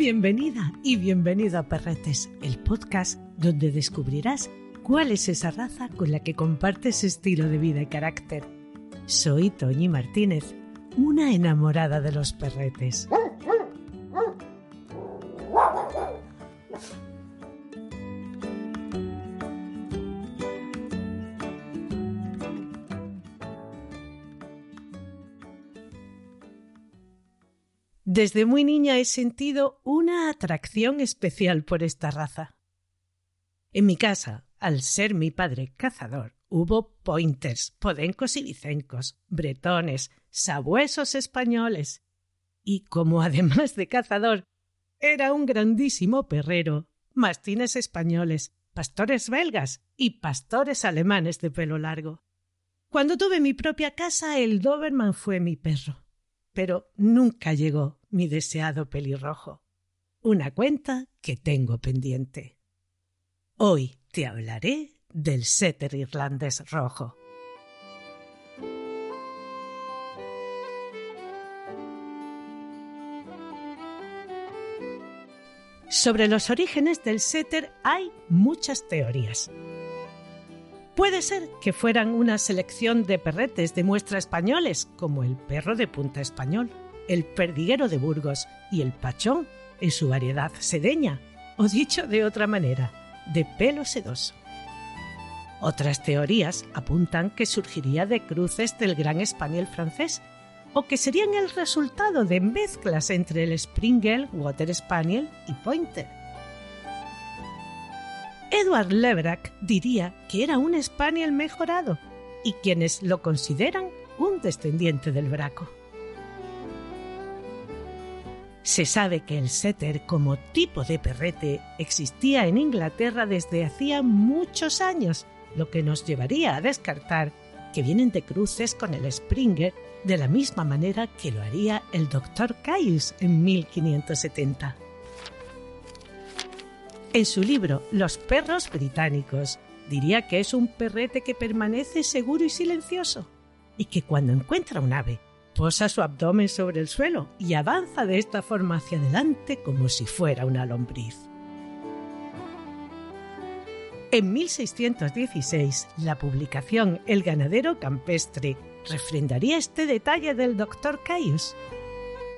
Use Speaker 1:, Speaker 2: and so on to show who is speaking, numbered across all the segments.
Speaker 1: Bienvenida y bienvenido a Perretes, el podcast donde descubrirás cuál es esa raza con la que compartes estilo de vida y carácter. Soy Toñi Martínez, una enamorada de los perretes. Desde muy niña he sentido una atracción especial por esta raza. En mi casa, al ser mi padre cazador, hubo pointers, podencos y vicencos, bretones, sabuesos españoles. Y como además de cazador, era un grandísimo perrero, mastines españoles, pastores belgas y pastores alemanes de pelo largo. Cuando tuve mi propia casa, el Doberman fue mi perro pero nunca llegó mi deseado pelirrojo. Una cuenta que tengo pendiente. Hoy te hablaré del setter irlandés rojo. Sobre los orígenes del setter hay muchas teorías. Puede ser que fueran una selección de perretes de muestra españoles, como el perro de punta español, el perdiguero de Burgos y el pachón en su variedad sedeña, o dicho de otra manera, de pelo sedoso. Otras teorías apuntan que surgiría de cruces del gran español francés, o que serían el resultado de mezclas entre el Springer, Water Spaniel y Pointer. Edward Leverack diría que era un Spaniel mejorado y quienes lo consideran un descendiente del braco. Se sabe que el setter como tipo de perrete existía en Inglaterra desde hacía muchos años, lo que nos llevaría a descartar que vienen de cruces con el Springer de la misma manera que lo haría el Dr. Caius en 1570. En su libro Los perros británicos, diría que es un perrete que permanece seguro y silencioso, y que cuando encuentra un ave, posa su abdomen sobre el suelo y avanza de esta forma hacia adelante como si fuera una lombriz. En 1616, la publicación El ganadero campestre refrendaría este detalle del Dr. Caius.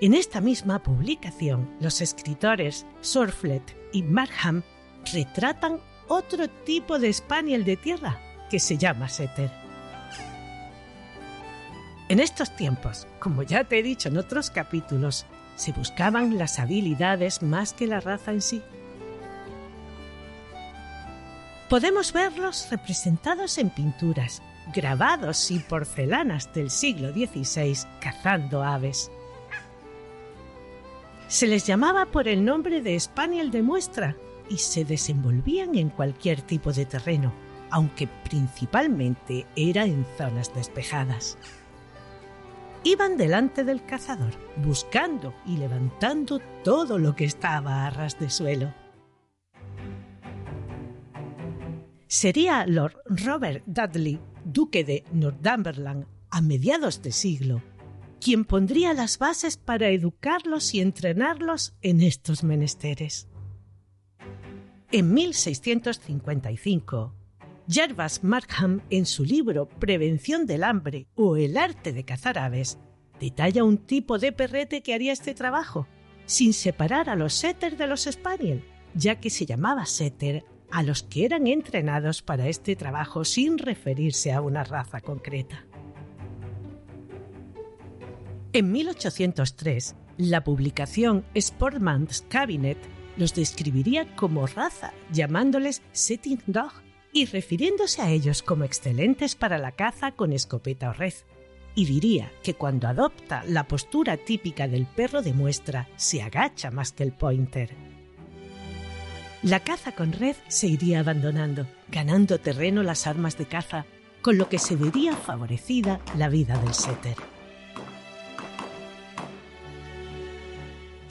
Speaker 1: En esta misma publicación, los escritores Sorflet y Markham retratan otro tipo de spaniel de tierra que se llama setter. En estos tiempos, como ya te he dicho en otros capítulos, se buscaban las habilidades más que la raza en sí. Podemos verlos representados en pinturas, grabados y porcelanas del siglo XVI cazando aves. Se les llamaba por el nombre de Spaniel de muestra y se desenvolvían en cualquier tipo de terreno, aunque principalmente era en zonas despejadas. Iban delante del cazador, buscando y levantando todo lo que estaba a ras de suelo. Sería Lord Robert Dudley, duque de Northumberland, a mediados de siglo, quien pondría las bases para educarlos y entrenarlos en estos menesteres. En 1655, Jervas Markham, en su libro Prevención del hambre o el arte de cazar aves, detalla un tipo de perrete que haría este trabajo, sin separar a los setter de los spaniel, ya que se llamaba setter a los que eran entrenados para este trabajo sin referirse a una raza concreta. En 1803, la publicación Sportman's Cabinet los describiría como raza, llamándoles setting dog y refiriéndose a ellos como excelentes para la caza con escopeta o red. y diría que cuando adopta la postura típica del perro de muestra, se agacha más que el pointer. La caza con red se iría abandonando, ganando terreno las armas de caza, con lo que se vería favorecida la vida del setter.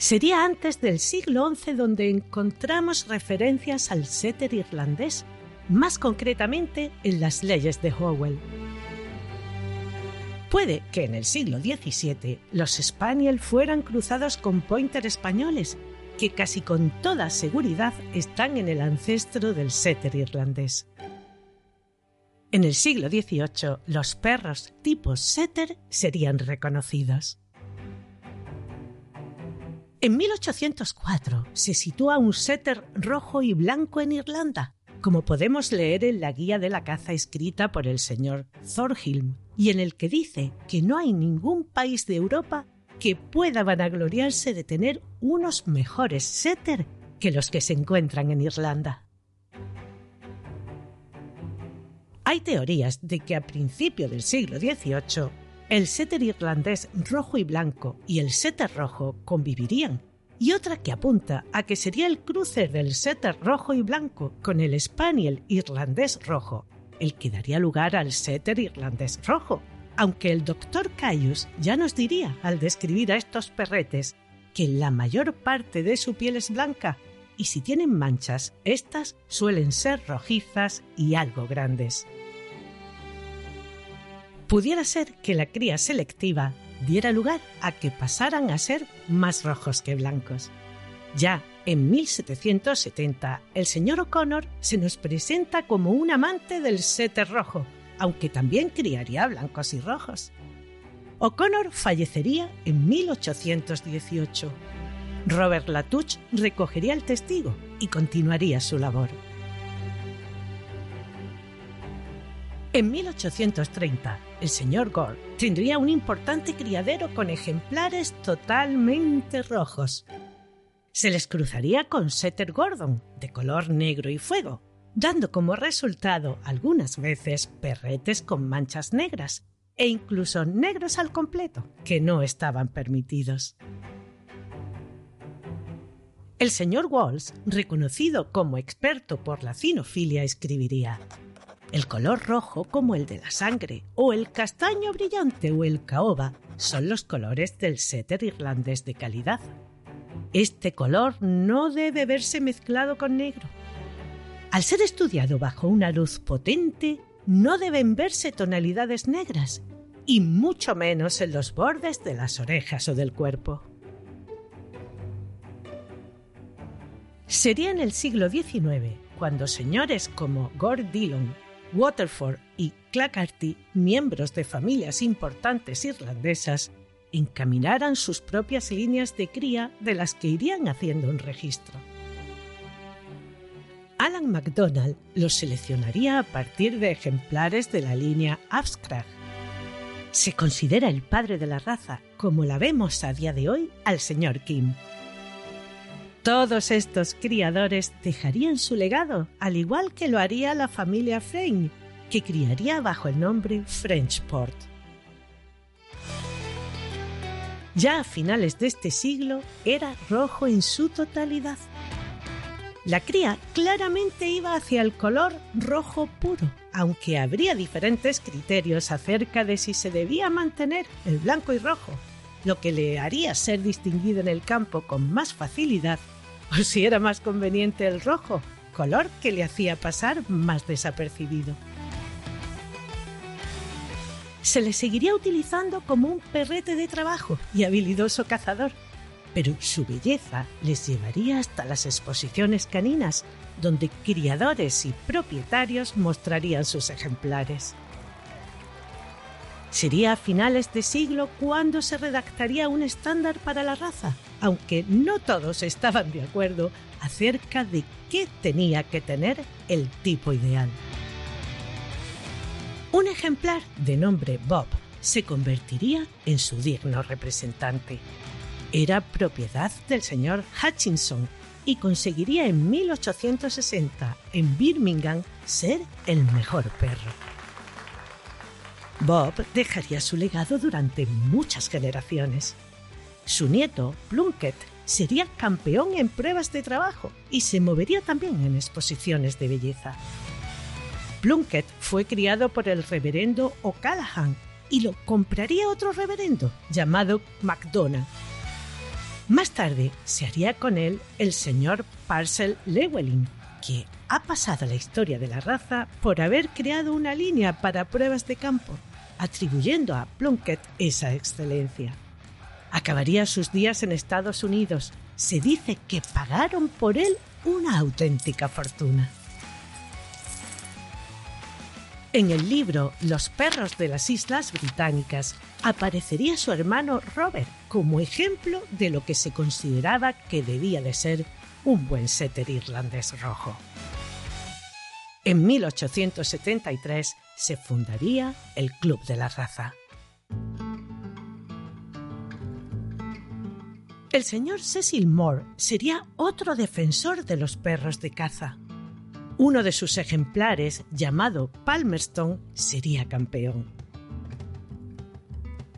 Speaker 1: Sería antes del siglo XI donde encontramos referencias al setter irlandés, más concretamente en las leyes de Howell. Puede que en el siglo XVII los Spaniel fueran cruzados con pointer españoles, que casi con toda seguridad están en el ancestro del setter irlandés. En el siglo XVIII los perros tipo setter serían reconocidos. En 1804 se sitúa un setter rojo y blanco en Irlanda, como podemos leer en la guía de la caza escrita por el señor Thorhilm, y en el que dice que no hay ningún país de Europa que pueda vanagloriarse de tener unos mejores setter que los que se encuentran en Irlanda. Hay teorías de que a principio del siglo XVIII el setter irlandés rojo y blanco y el setter rojo convivirían, y otra que apunta a que sería el cruce del setter rojo y blanco con el spaniel irlandés rojo, el que daría lugar al setter irlandés rojo, aunque el doctor Caius ya nos diría al describir a estos perretes que la mayor parte de su piel es blanca y si tienen manchas, estas suelen ser rojizas y algo grandes pudiera ser que la cría selectiva diera lugar a que pasaran a ser más rojos que blancos. Ya en 1770, el señor O'Connor se nos presenta como un amante del setter rojo, aunque también criaría blancos y rojos. O'Connor fallecería en 1818. Robert Latouche recogería el testigo y continuaría su labor. En 1830, el señor Gore tendría un importante criadero con ejemplares totalmente rojos. Se les cruzaría con Setter Gordon, de color negro y fuego, dando como resultado algunas veces perretes con manchas negras e incluso negros al completo, que no estaban permitidos. El señor Walls, reconocido como experto por la cinofilia, escribiría el color rojo como el de la sangre, o el castaño brillante o el caoba son los colores del setter irlandés de calidad. Este color no debe verse mezclado con negro. Al ser estudiado bajo una luz potente, no deben verse tonalidades negras, y mucho menos en los bordes de las orejas o del cuerpo. Sería en el siglo XIX cuando señores como Gord Dillon Waterford y Clackarty, miembros de familias importantes irlandesas, encaminaran sus propias líneas de cría de las que irían haciendo un registro. Alan MacDonald los seleccionaría a partir de ejemplares de la línea Abscrag. Se considera el padre de la raza, como la vemos a día de hoy al señor Kim. Todos estos criadores dejarían su legado, al igual que lo haría la familia Frame, que criaría bajo el nombre Frenchport. Ya a finales de este siglo era rojo en su totalidad. La cría claramente iba hacia el color rojo puro, aunque habría diferentes criterios acerca de si se debía mantener el blanco y rojo, lo que le haría ser distinguido en el campo con más facilidad o si era más conveniente el rojo, color que le hacía pasar más desapercibido. Se le seguiría utilizando como un perrete de trabajo y habilidoso cazador, pero su belleza les llevaría hasta las exposiciones caninas, donde criadores y propietarios mostrarían sus ejemplares. Sería a finales de siglo cuando se redactaría un estándar para la raza, aunque no todos estaban de acuerdo acerca de qué tenía que tener el tipo ideal. Un ejemplar de nombre Bob se convertiría en su digno representante. Era propiedad del señor Hutchinson y conseguiría en 1860 en Birmingham ser el mejor perro. Bob dejaría su legado durante muchas generaciones. Su nieto, Plunkett, sería campeón en pruebas de trabajo y se movería también en exposiciones de belleza. Plunkett fue criado por el reverendo O'Callaghan y lo compraría otro reverendo llamado MacDonald. Más tarde se haría con él el señor Parcel Llewellyn, que ha pasado la historia de la raza por haber creado una línea para pruebas de campo atribuyendo a Plunkett esa excelencia. Acabaría sus días en Estados Unidos. Se dice que pagaron por él una auténtica fortuna. En el libro Los perros de las Islas Británicas aparecería su hermano Robert como ejemplo de lo que se consideraba que debía de ser un buen setter irlandés rojo. En 1873 se fundaría el Club de la Raza. El señor Cecil Moore sería otro defensor de los perros de caza. Uno de sus ejemplares, llamado Palmerston, sería campeón.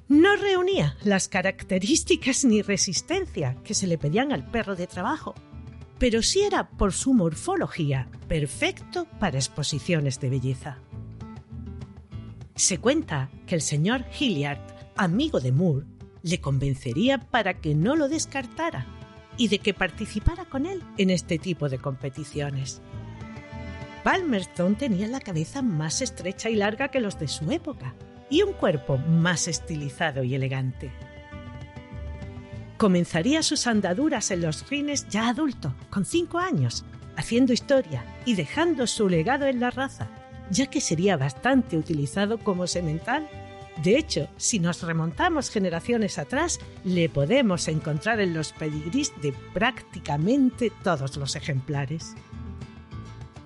Speaker 1: No reunía las características ni resistencia que se le pedían al perro de trabajo, pero sí era por su morfología perfecto para exposiciones de belleza. Se cuenta que el señor Hilliard, amigo de Moore, le convencería para que no lo descartara y de que participara con él en este tipo de competiciones. Palmerston tenía la cabeza más estrecha y larga que los de su época y un cuerpo más estilizado y elegante. Comenzaría sus andaduras en los rines ya adulto, con cinco años, haciendo historia y dejando su legado en la raza, ya que sería bastante utilizado como semental. De hecho, si nos remontamos generaciones atrás, le podemos encontrar en los pedigrís de prácticamente todos los ejemplares.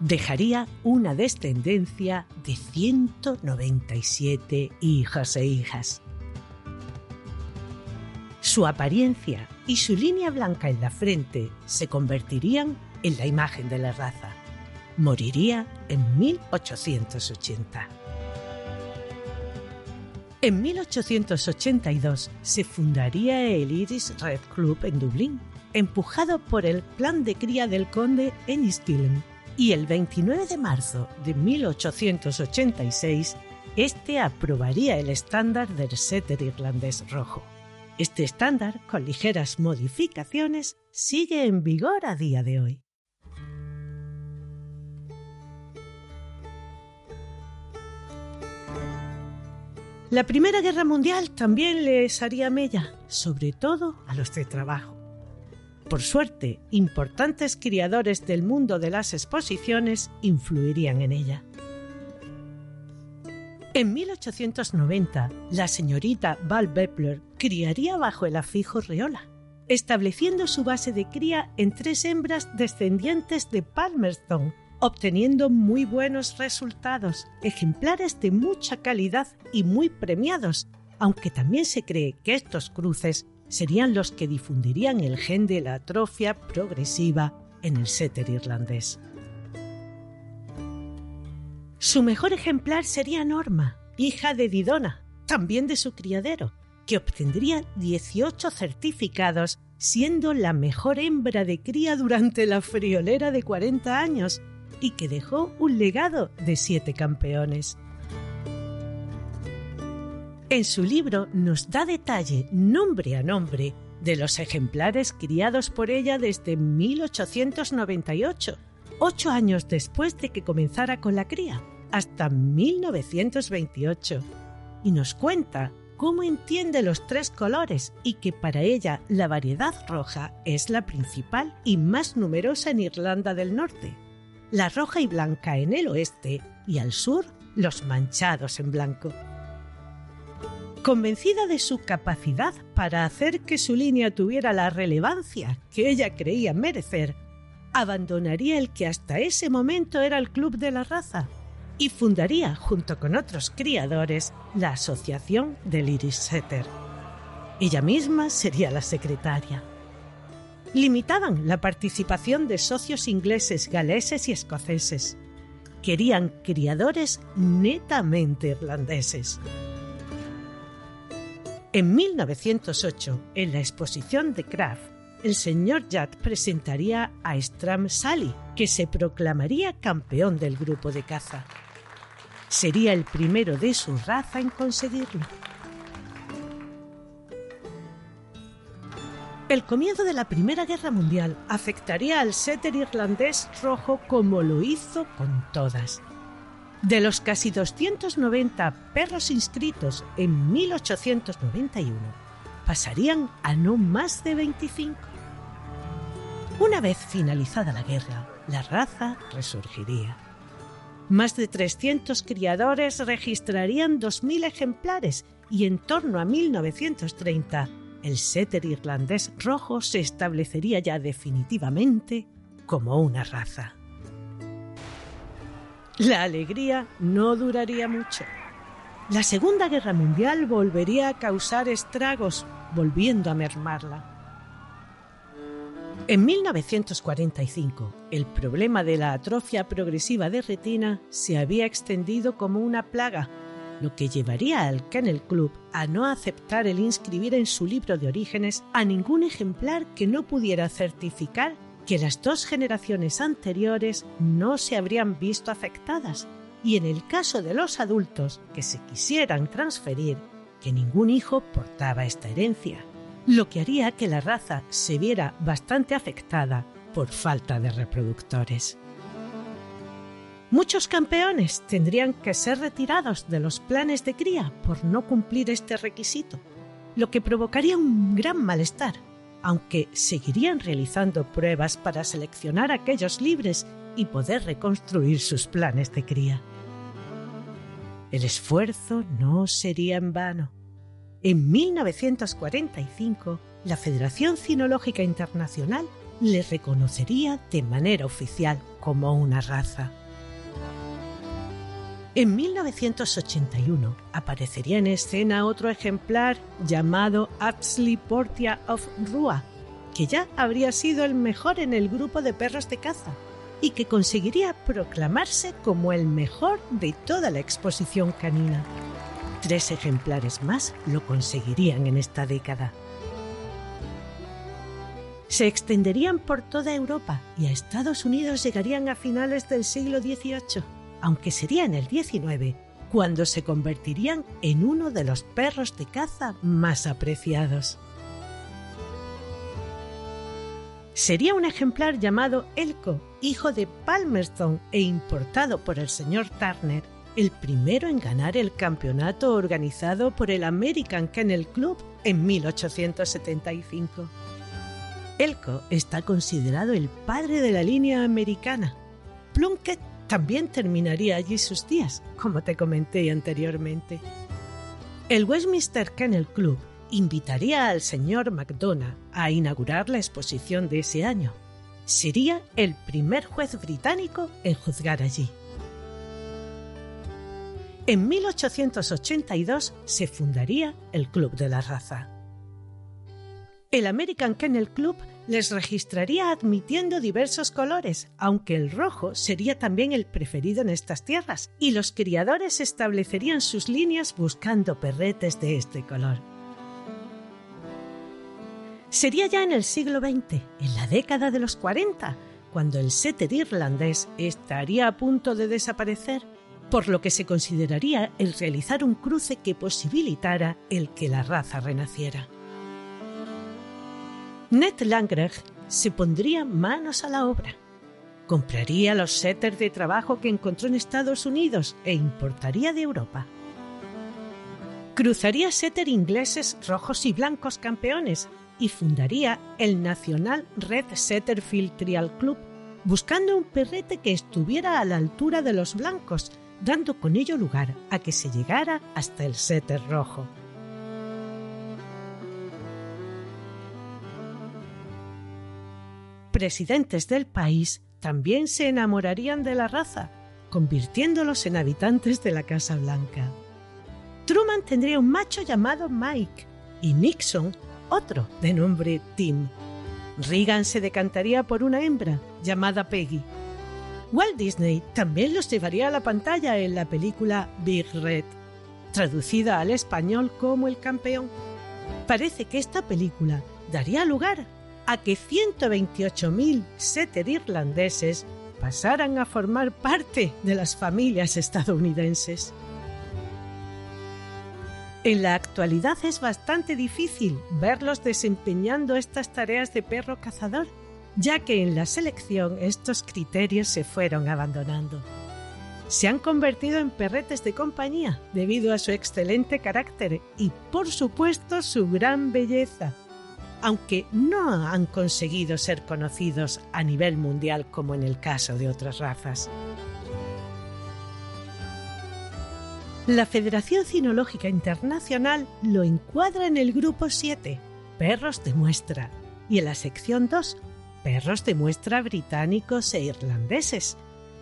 Speaker 1: Dejaría una descendencia de 197 hijos e hijas. Su apariencia y su línea blanca en la frente se convertirían en la imagen de la raza moriría en 1880. En 1882 se fundaría el Iris Red Club en Dublín, empujado por el plan de cría del conde Enniskillen, y el 29 de marzo de 1886 este aprobaría el estándar del setter irlandés rojo. Este estándar, con ligeras modificaciones, sigue en vigor a día de hoy. La Primera Guerra Mundial también les haría mella, sobre todo a los de trabajo. Por suerte, importantes criadores del mundo de las exposiciones influirían en ella. En 1890, la señorita Val Bepler criaría bajo el afijo Reola, estableciendo su base de cría en tres hembras descendientes de Palmerston, obteniendo muy buenos resultados, ejemplares de mucha calidad y muy premiados, aunque también se cree que estos cruces serían los que difundirían el gen de la atrofia progresiva en el setter irlandés. Su mejor ejemplar sería Norma, hija de Didona, también de su criadero, que obtendría 18 certificados, siendo la mejor hembra de cría durante la friolera de 40 años y que dejó un legado de siete campeones. En su libro nos da detalle, nombre a nombre, de los ejemplares criados por ella desde 1898, ocho años después de que comenzara con la cría, hasta 1928, y nos cuenta cómo entiende los tres colores y que para ella la variedad roja es la principal y más numerosa en Irlanda del Norte la roja y blanca en el oeste y al sur los manchados en blanco. Convencida de su capacidad para hacer que su línea tuviera la relevancia que ella creía merecer, abandonaría el que hasta ese momento era el Club de la Raza y fundaría, junto con otros criadores, la Asociación del Iris Setter. Ella misma sería la secretaria limitaban la participación de socios ingleses, galeses y escoceses. Querían criadores netamente irlandeses. En 1908, en la exposición de Kraft, el señor Judd presentaría a Stram Sally, que se proclamaría campeón del grupo de caza. Sería el primero de su raza en conseguirlo. El comienzo de la Primera Guerra Mundial afectaría al setter irlandés rojo como lo hizo con todas. De los casi 290 perros inscritos en 1891, pasarían a no más de 25. Una vez finalizada la guerra, la raza resurgiría. Más de 300 criadores registrarían 2.000 ejemplares y en torno a 1930 el setter irlandés rojo se establecería ya definitivamente como una raza. La alegría no duraría mucho. La Segunda Guerra Mundial volvería a causar estragos, volviendo a mermarla. En 1945, el problema de la atrofia progresiva de retina se había extendido como una plaga, lo que llevaría al Kennel Club a no aceptar el inscribir en su libro de orígenes a ningún ejemplar que no pudiera certificar que las dos generaciones anteriores no se habrían visto afectadas y en el caso de los adultos que se quisieran transferir, que ningún hijo portaba esta herencia, lo que haría que la raza se viera bastante afectada por falta de reproductores. Muchos campeones tendrían que ser retirados de los planes de cría por no cumplir este requisito, lo que provocaría un gran malestar aunque seguirían realizando pruebas para seleccionar aquellos libres y poder reconstruir sus planes de cría. El esfuerzo no sería en vano. En 1945, la Federación Cinológica Internacional le reconocería de manera oficial como una raza. En 1981 aparecería en escena otro ejemplar llamado Apsley Portia of Rua, que ya habría sido el mejor en el grupo de perros de caza y que conseguiría proclamarse como el mejor de toda la exposición canina. Tres ejemplares más lo conseguirían en esta década. Se extenderían por toda Europa y a Estados Unidos llegarían a finales del siglo XVIII aunque sería en el 19 cuando se convertirían en uno de los perros de caza más apreciados. Sería un ejemplar llamado Elko, hijo de Palmerston e importado por el señor Turner, el primero en ganar el campeonato organizado por el American Kennel Club en 1875. Elko está considerado el padre de la línea americana. Plunkett también terminaría allí sus días, como te comenté anteriormente. El Westminster Kennel Club invitaría al señor McDonough a inaugurar la exposición de ese año. Sería el primer juez británico en juzgar allí. En 1882 se fundaría el Club de la Raza. El American Kennel Club les registraría admitiendo diversos colores, aunque el rojo sería también el preferido en estas tierras, y los criadores establecerían sus líneas buscando perretes de este color. Sería ya en el siglo XX, en la década de los 40, cuando el setter irlandés estaría a punto de desaparecer, por lo que se consideraría el realizar un cruce que posibilitara el que la raza renaciera. Ned Langrecht se pondría manos a la obra. Compraría los setters de trabajo que encontró en Estados Unidos e importaría de Europa. Cruzaría setter ingleses rojos y blancos campeones y fundaría el Nacional Red Setter Field Trial Club, buscando un perrete que estuviera a la altura de los blancos, dando con ello lugar a que se llegara hasta el setter rojo. Presidentes del país también se enamorarían de la raza, convirtiéndolos en habitantes de la Casa Blanca. Truman tendría un macho llamado Mike y Nixon otro de nombre Tim. Reagan se decantaría por una hembra llamada Peggy. Walt Disney también los llevaría a la pantalla en la película Big Red, traducida al español como El Campeón Parece que esta película daría lugar a que 128.000 setter irlandeses pasaran a formar parte de las familias estadounidenses. En la actualidad es bastante difícil verlos desempeñando estas tareas de perro cazador, ya que en la selección estos criterios se fueron abandonando. Se han convertido en perretes de compañía debido a su excelente carácter y, por supuesto, su gran belleza, aunque no han conseguido ser conocidos a nivel mundial como en el caso de otras razas. La Federación Cinológica Internacional lo encuadra en el grupo 7, perros de muestra, y en la sección 2, perros de muestra británicos e irlandeses,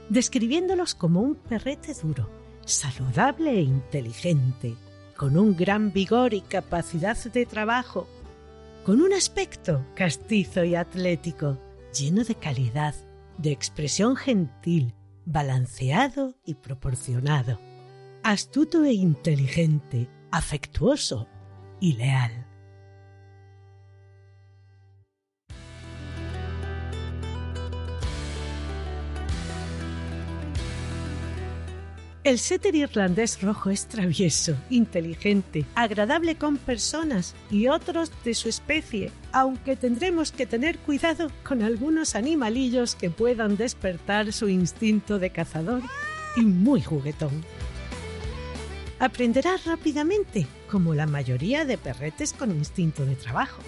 Speaker 1: describiéndolos como un perrete duro, saludable e inteligente, con un gran vigor y capacidad de trabajo con un aspecto castizo y atlético, lleno de calidad, de expresión gentil, balanceado y proporcionado, astuto e inteligente, afectuoso y leal. El setter irlandés rojo es travieso, inteligente, agradable con personas y otros de su especie, aunque tendremos que tener cuidado con algunos animalillos que puedan despertar su instinto de cazador y muy juguetón. Aprenderá rápidamente, como la mayoría de perretes con instinto de trabajo.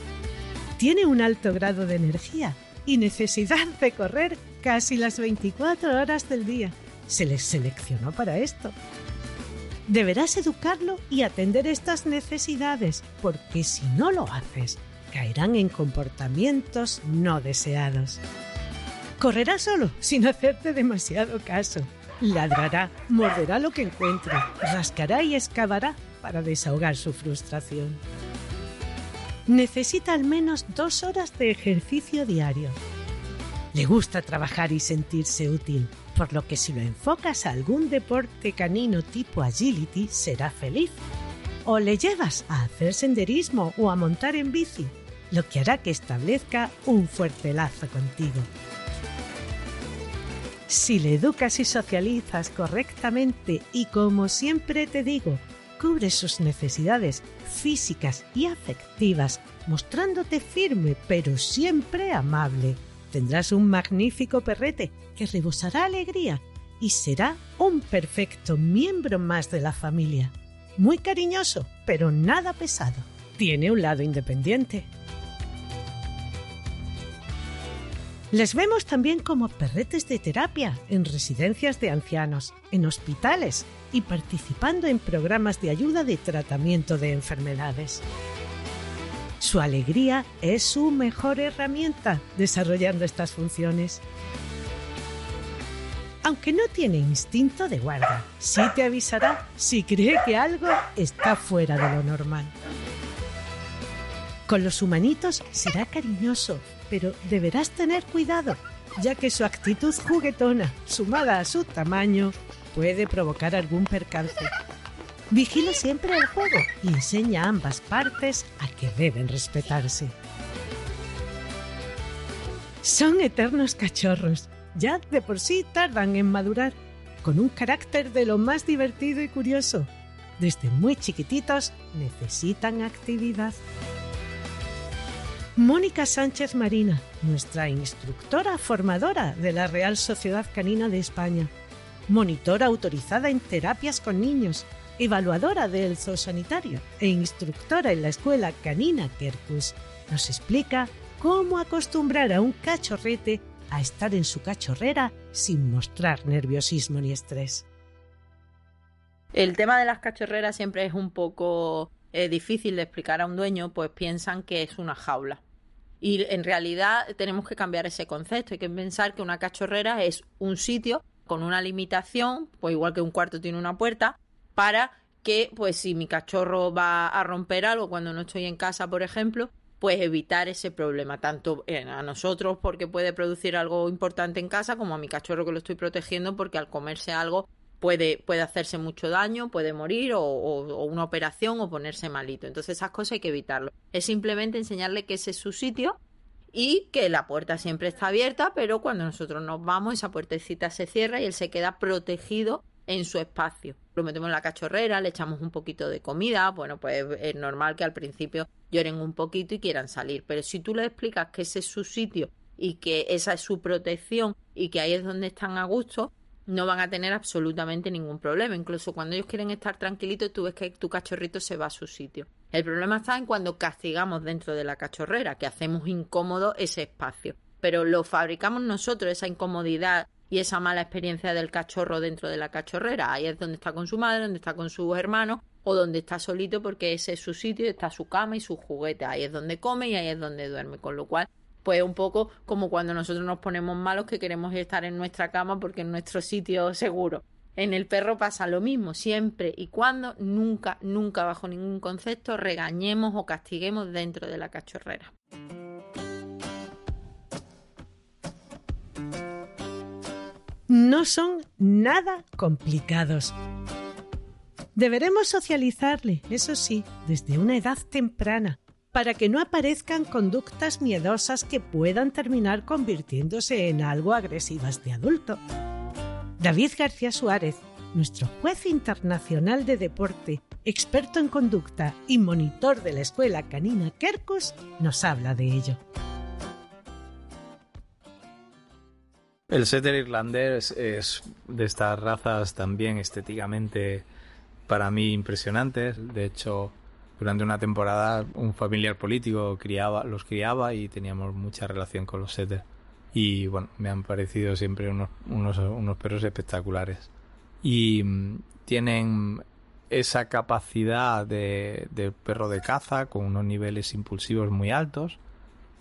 Speaker 1: Tiene un alto grado de energía y necesidad de correr casi las 24 horas del día se les seleccionó para esto. Deberás educarlo y atender estas necesidades, porque si no lo haces, caerán en comportamientos no deseados. Correrá solo, sin hacerte demasiado caso. Ladrará, morderá lo que encuentre, rascará y excavará para desahogar su frustración. Necesita al menos dos horas de ejercicio diario. Le gusta trabajar y sentirse útil, por lo que si lo enfocas a algún deporte canino tipo agility será feliz. O le llevas a hacer senderismo o a montar en bici, lo que hará que establezca un fuerte lazo contigo. Si le educas y socializas correctamente y como siempre te digo, cubres sus necesidades físicas y afectivas, mostrándote firme pero siempre amable, tendrás un magnífico perrete que rebosará alegría y será un perfecto miembro más de la familia. Muy cariñoso, pero nada pesado. Tiene un lado independiente. Les vemos también como perretes de terapia en residencias de ancianos, en hospitales y participando en programas de ayuda de tratamiento de enfermedades. Su alegría es su mejor herramienta desarrollando estas funciones. Aunque no tiene instinto de guarda, sí te avisará si cree que algo está fuera de lo normal. Con los humanitos será cariñoso, pero deberás tener cuidado, ya que su actitud juguetona, sumada a su tamaño, puede provocar algún percance. Vigila siempre el juego y enseña a ambas partes a que deben respetarse. Son eternos cachorros. Ya de por sí tardan en madurar, con un carácter de lo más divertido y curioso. Desde muy chiquititos necesitan actividad. Mónica Sánchez Marina, nuestra instructora formadora de la Real Sociedad Canina de España, monitora autorizada en terapias con niños evaluadora del zoosanitario e instructora en la escuela canina Kerkus, nos explica cómo acostumbrar a un cachorrete a estar en su cachorrera sin mostrar nerviosismo ni estrés.
Speaker 2: El tema de las cachorreras siempre es un poco eh, difícil de explicar a un dueño, pues piensan que es una jaula. Y en realidad tenemos que cambiar ese concepto. Hay que pensar que una cachorrera es un sitio con una limitación, pues igual que un cuarto tiene una puerta, para que, pues si mi cachorro va a romper algo cuando no estoy en casa, por ejemplo, pues evitar ese problema, tanto a nosotros porque puede producir algo importante en casa, como a mi cachorro que lo estoy protegiendo porque al comerse algo puede, puede hacerse mucho daño, puede morir o, o, una operación o ponerse malito. Entonces esas cosas hay que evitarlo. Es simplemente enseñarle que ese es su sitio y que la puerta siempre está abierta, pero cuando nosotros nos vamos esa puertecita se cierra y él se queda protegido en su espacio. Lo metemos en la cachorrera, le echamos un poquito de comida, bueno, pues es normal que al principio lloren un poquito y quieran salir, pero si tú le explicas que ese es su sitio y que esa es su protección y que ahí es donde están a gusto, no van a tener absolutamente ningún problema. Incluso cuando ellos quieren estar tranquilitos, tú ves que tu cachorrito se va a su sitio. El problema está en cuando castigamos dentro de la cachorrera, que hacemos incómodo ese espacio. Pero lo fabricamos nosotros, esa incomodidad y esa mala experiencia del cachorro dentro de la cachorrera. Ahí es donde está con su madre, donde está con sus hermanos o donde está solito porque ese es su sitio, está su cama y su juguete. Ahí es donde come y ahí es donde duerme. Con lo cual pues un poco como cuando nosotros nos ponemos malos que queremos estar en nuestra cama porque es nuestro sitio seguro. En el perro pasa lo mismo, siempre y cuando, nunca, nunca bajo ningún concepto regañemos o castiguemos dentro de la cachorrera.
Speaker 1: No son nada complicados. Deberemos socializarle, eso sí, desde una edad temprana, para que no aparezcan conductas miedosas que puedan terminar convirtiéndose en algo agresivas de adulto. David García Suárez, nuestro juez internacional de deporte, experto en conducta y monitor de la escuela canina Kerkus, nos habla de ello.
Speaker 3: El setter irlandés es de estas razas también estéticamente para mí impresionantes. De hecho, durante una temporada un familiar político criaba, los criaba y teníamos mucha relación con los setters. Y bueno, me han parecido siempre unos, unos, unos perros espectaculares. Y mm, tienen esa capacidad de, de, perro de caza con unos niveles impulsivos muy altos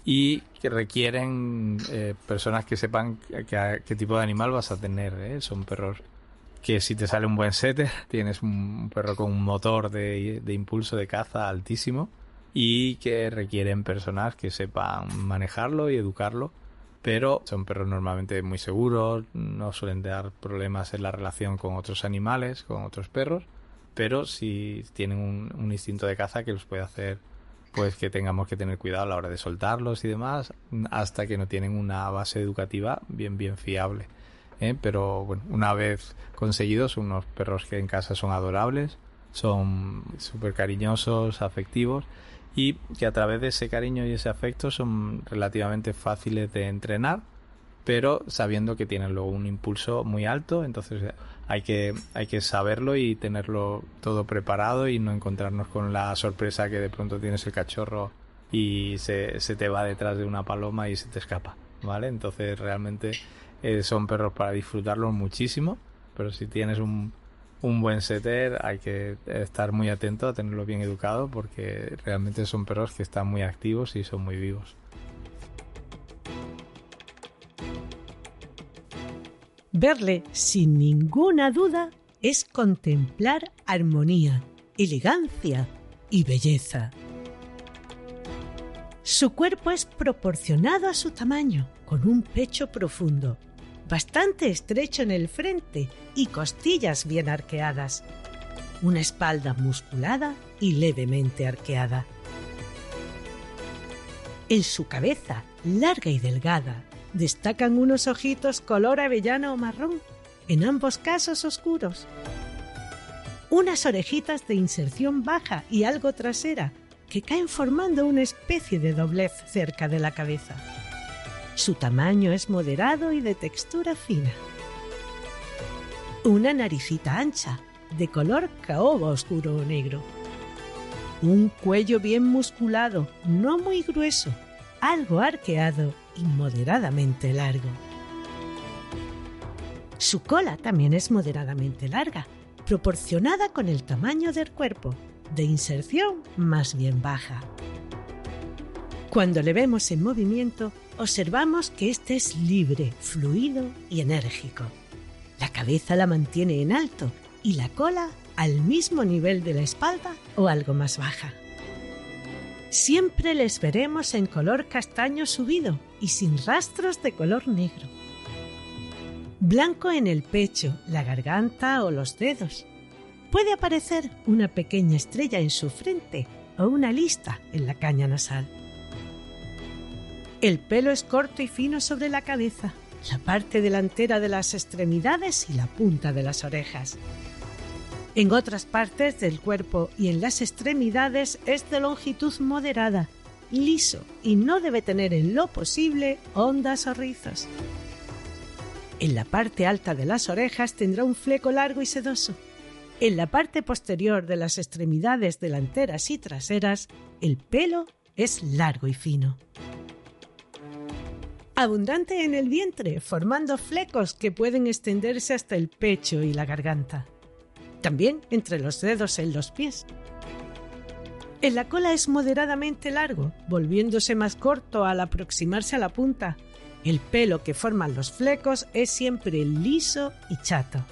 Speaker 3: y que requieren eh, personas que sepan qué tipo de animal vas a tener. ¿eh? Son perros que si te sale un buen setter, tienes un perro con un motor de, impulso de caza altísimo y que requieren personas que sepan manejarlo y educarlo, pero son perros normalmente muy seguros, no suelen dar problemas en la relación con otros animales, con otros perros, pero si tienen un instinto de caza que los puede hacer pues que tengamos que tener cuidado a la hora de soltarlos y demás, hasta que no tienen una base educativa bien bien fiable. ¿eh? pero bueno, una vez conseguidos, unos perros que en casa son adorables, son súper cariñosos, afectivos y que a través de ese cariño y ese afecto son relativamente fáciles de entrenar, pero sabiendo que tienen luego un impulso muy alto, entonces hay que, hay que saberlo y tenerlo todo preparado y no encontrarnos con la sorpresa que de pronto tienes el cachorro y se, se te va detrás de una paloma y se te escapa, ¿vale? Entonces realmente eh, son perros para disfrutarlos muchísimo, pero si tienes un, un buen setter hay que estar muy atento a tenerlo bien educado porque realmente son perros que están muy activos y son muy vivos.
Speaker 1: Verle, sin ninguna duda, es contemplar armonía, elegancia y belleza. Su cuerpo es proporcionado a su tamaño, con un pecho profundo, bastante estrecho en el frente y costillas bien arqueadas. Una espalda musculada y levemente arqueada. En su cabeza, larga y delgada, destacan unos ojitos color avellana o marrón, en ambos casos oscuros. Unas orejitas de inserción baja y algo trasera que caen formando una especie de doblez cerca de la cabeza. Su tamaño es moderado y de textura fina. Una naricita ancha, de color caoba oscuro o negro. Un cuello bien musculado, no muy grueso, algo arqueado moderadamente largo. Su cola también es moderadamente larga, proporcionada con el tamaño del cuerpo, de inserción más bien baja. Cuando le vemos en movimiento, observamos que éste es libre, fluido y enérgico. La cabeza la mantiene en alto y la cola al mismo nivel de la espalda o algo más baja. Siempre les veremos en color castaño subido y sin rastros de color negro. blanco en el pecho, la garganta o los dedos. Puede aparecer una pequeña estrella en su frente o una lista en la caña nasal. El pelo es corto y fino sobre la cabeza, la parte delantera de las extremidades y la punta de las orejas. En otras partes del cuerpo y en las extremidades es de longitud moderada, liso y no debe tener en lo posible ondas o rizos. En la parte alta de las orejas tendrá un fleco largo y sedoso. En la parte posterior de las extremidades delanteras y traseras, el pelo es largo y fino. Abundante en el vientre, formando flecos que pueden extenderse hasta el pecho y la garganta. También entre los dedos en los pies. En la cola es moderadamente largo, volviéndose más corto al aproximarse a la punta. El pelo que forman los flecos es siempre liso y chato.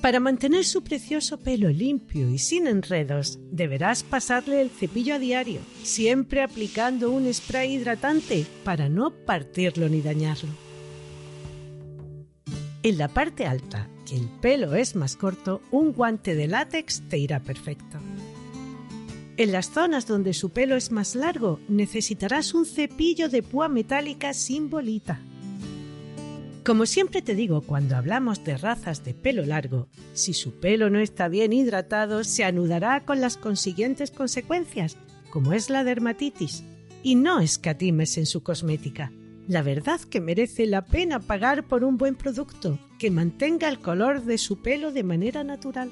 Speaker 1: Para mantener su precioso pelo limpio y sin enredos, deberás pasarle el cepillo a diario, siempre aplicando un spray hidratante para no partirlo ni dañarlo. En la parte alta, que el pelo es más corto, un guante de látex te irá perfecto. En las zonas donde su pelo es más largo, necesitarás un cepillo de púa metálica sin bolita. Como siempre te digo cuando hablamos de razas de pelo largo, si su pelo no está bien hidratado, se anudará con las consiguientes consecuencias, como es la dermatitis, y no escatimes en su cosmética. La verdad que merece la pena pagar por un buen producto que mantenga el color de su pelo de manera natural.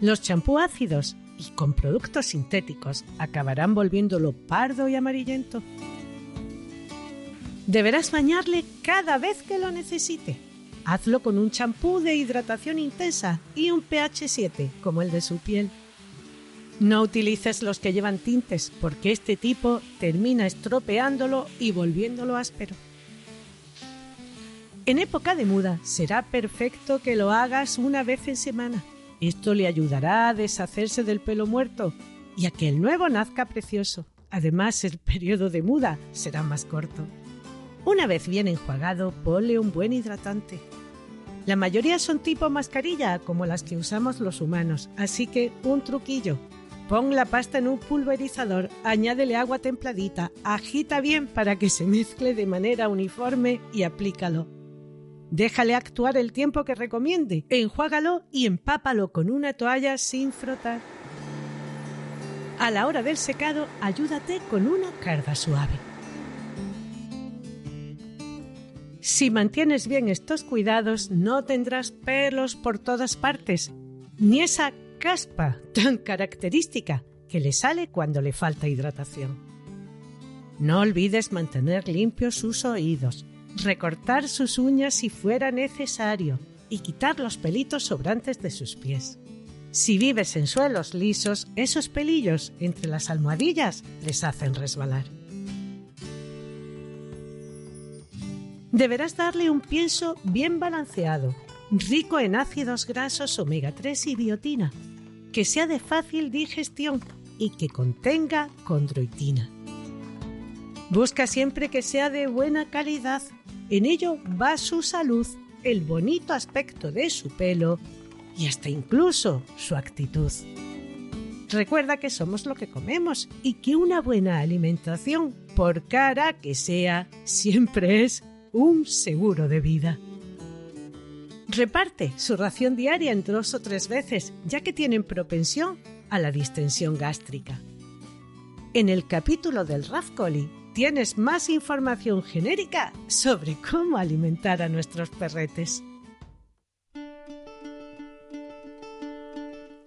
Speaker 1: Los champú ácidos y con productos sintéticos acabarán volviéndolo pardo y amarillento. Deberás bañarle cada vez que lo necesite. Hazlo con un champú de hidratación intensa y un pH 7 como el de su piel. No utilices los que llevan tintes porque este tipo termina estropeándolo y volviéndolo áspero. En época de muda será perfecto que lo hagas una vez en semana. Esto le ayudará a deshacerse del pelo muerto y a que el nuevo nazca precioso. Además, el periodo de muda será más corto. Una vez bien enjuagado, ponle un buen hidratante. La mayoría son tipo mascarilla, como las que usamos los humanos, así que un truquillo. Pon la pasta en un pulverizador, añádele agua templadita, agita bien para que se mezcle de manera uniforme y aplícalo. Déjale actuar el tiempo que recomiende, enjuágalo y empápalo con una toalla sin frotar. A la hora del secado, ayúdate con una carga suave. Si mantienes bien estos cuidados, no tendrás pelos por todas partes, ni esa caspa tan característica que le sale cuando le falta hidratación. No olvides mantener limpios sus oídos, recortar sus uñas si fuera necesario y quitar los pelitos sobrantes de sus pies. Si vives en suelos lisos, esos pelillos entre las almohadillas les hacen resbalar. Deberás darle un pienso bien balanceado, rico en ácidos grasos omega 3 y biotina, que sea de fácil digestión y que contenga condroitina. Busca siempre que sea de buena calidad. En ello va su salud, el bonito aspecto de su pelo y hasta incluso su actitud. Recuerda que somos lo que comemos y que una buena alimentación, por cara que sea, siempre es un seguro de vida. Reparte su ración diaria en dos o tres veces, ya que tienen propensión a la distensión gástrica. En el capítulo del Rafcoli tienes más información genérica sobre cómo alimentar a nuestros perretes.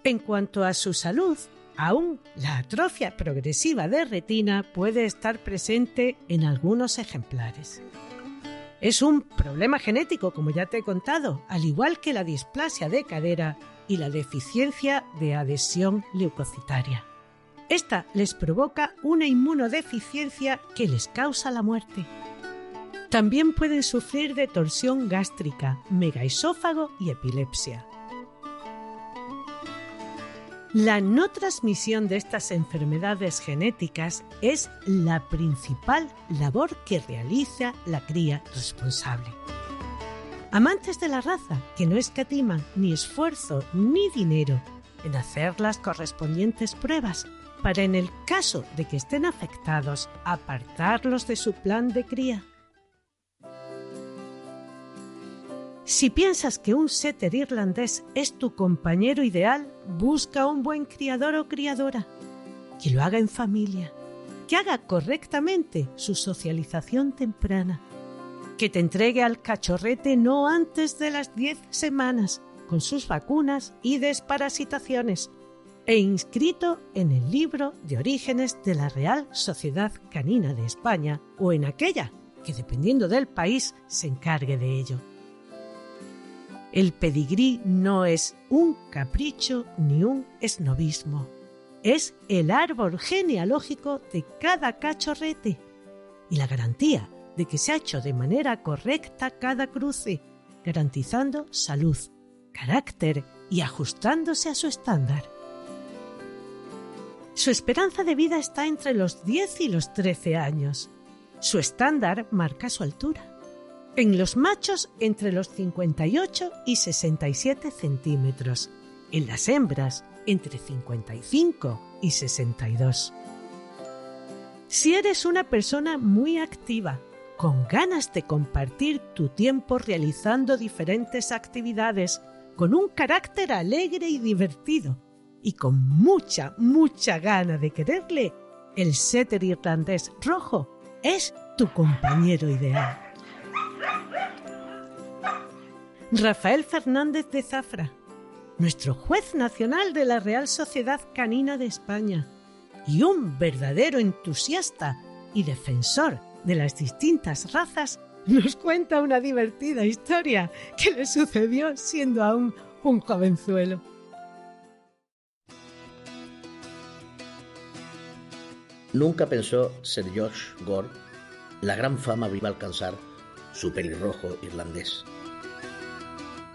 Speaker 1: En cuanto a su salud, aún la atrofia progresiva de retina puede estar presente en algunos ejemplares. Es un problema genético, como ya te he contado, al igual que la displasia de cadera y la deficiencia de adhesión leucocitaria. Esta les provoca una inmunodeficiencia que les causa la muerte. También pueden sufrir de torsión gástrica, megaesófago y epilepsia. La no transmisión de estas enfermedades genéticas es la principal labor que realiza la cría responsable. Amantes de la raza que no escatiman ni esfuerzo ni dinero en hacer las correspondientes pruebas para en el caso de que estén afectados apartarlos de su plan de cría. Si piensas que un setter irlandés es tu compañero ideal, busca un buen criador o criadora, que lo haga en familia, que haga correctamente su socialización temprana, que te entregue al cachorrete no antes de las 10 semanas, con sus vacunas y desparasitaciones, e inscrito en el libro de orígenes de la Real Sociedad Canina de España o en aquella que, dependiendo del país, se encargue de ello. El pedigrí no es un capricho ni un esnovismo. Es el árbol genealógico de cada cachorrete y la garantía de que se ha hecho de manera correcta cada cruce, garantizando salud, carácter y ajustándose a su estándar. Su esperanza de vida está entre los 10 y los 13 años. Su estándar marca su altura. En los machos entre los 58 y 67 centímetros. En las hembras entre 55 y 62. Si eres una persona muy activa, con ganas de compartir tu tiempo realizando diferentes actividades, con un carácter alegre y divertido, y con mucha, mucha gana de quererle, el setter irlandés rojo es tu compañero ideal. Rafael Fernández de Zafra, nuestro juez nacional de la Real Sociedad Canina de España y un verdadero entusiasta y defensor de las distintas razas, nos cuenta una divertida historia que le sucedió siendo aún un jovenzuelo.
Speaker 4: Nunca pensó ser Josh Gore la gran fama viva alcanzar su pelirrojo irlandés.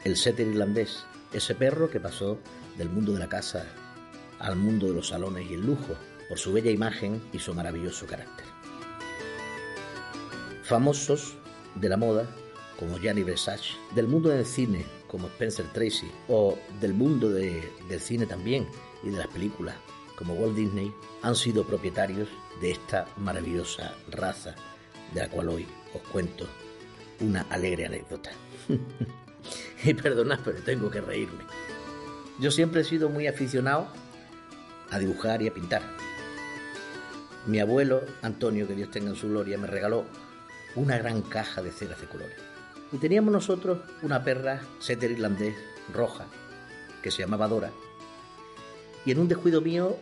Speaker 4: El setter irlandés, ese perro que pasó del mundo de la casa al mundo de los salones y el lujo por su bella imagen y su maravilloso carácter. Famosos de la moda como Gianni Versace, del mundo del cine como Spencer Tracy o del mundo del cine también y de las películas como Walt Disney han sido propietarios de esta maravillosa raza de la cual hoy os cuento una alegre anécdota. y perdonad, pero tengo que reírme. Yo siempre he sido muy aficionado a dibujar y a pintar. Mi abuelo, Antonio, que Dios tenga en su gloria, me regaló una gran caja de ceras de colores. Y teníamos nosotros una perra setter irlandés roja, que se llamaba Dora, y en un descuido mío,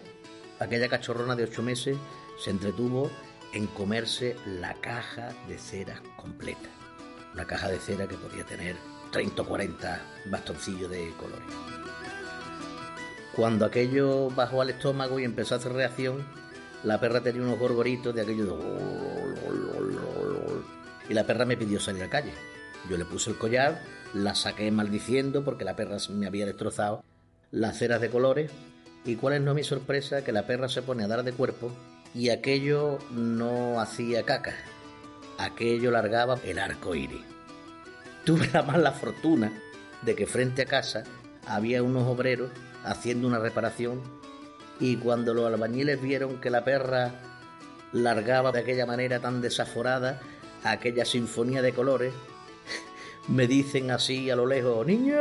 Speaker 4: aquella cachorrona de ocho meses se entretuvo en comerse la caja de cera completa. Una caja de cera que podía tener 30 o 40 bastoncillos de colores. Cuando aquello bajó al estómago y empezó a hacer reacción, la perra tenía unos gorgoritos de aquello Y la perra me pidió salir a la calle. Yo le puse el collar, la saqué maldiciendo porque la perra me había destrozado las ceras de colores y cuál es no mi sorpresa que la perra se pone a dar de cuerpo y aquello no hacía caca, aquello largaba el arco iris. Tuve la mala fortuna de que frente a casa había unos obreros haciendo una reparación y cuando los albañiles vieron que la perra largaba de aquella manera tan desaforada aquella sinfonía de colores, me dicen así a lo lejos, niño,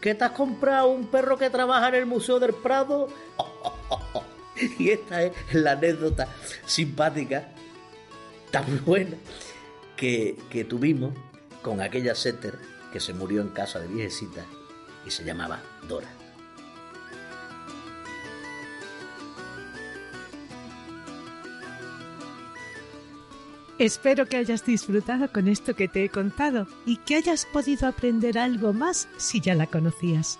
Speaker 4: ¿Que te has comprado un perro que trabaja en el Museo del Prado? y esta es la anécdota simpática, tan buena, que, tuvimos con aquella setter que se murió en casa de viejecita y se llamaba Dora.
Speaker 1: Espero que hayas disfrutado con esto que te he contado y que hayas podido aprender algo más si ya la conocías.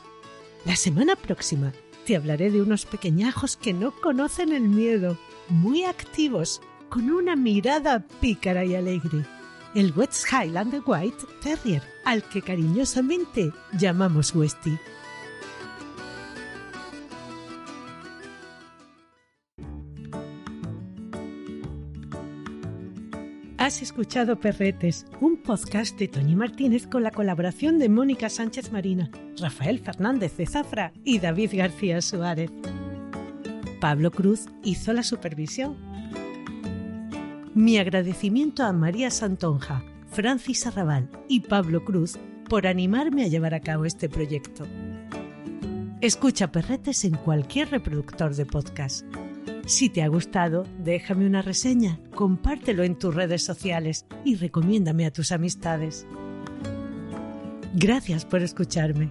Speaker 1: La semana próxima te hablaré de unos pequeñajos que no conocen el miedo, muy activos, con una mirada pícara y alegre el West Highland White Terrier, al que cariñosamente llamamos Westie. Has escuchado Perretes, un podcast de Toñi Martínez con la colaboración de Mónica Sánchez Marina, Rafael Fernández de Zafra y David García Suárez. Pablo Cruz hizo la supervisión. Mi agradecimiento a María Santonja, Francis Arrabal y Pablo Cruz por animarme a llevar a cabo este proyecto. Escucha Perretes en cualquier reproductor de podcast. Si te ha gustado, déjame una reseña, compártelo en tus redes sociales y recomiéndame a tus amistades. Gracias por escucharme.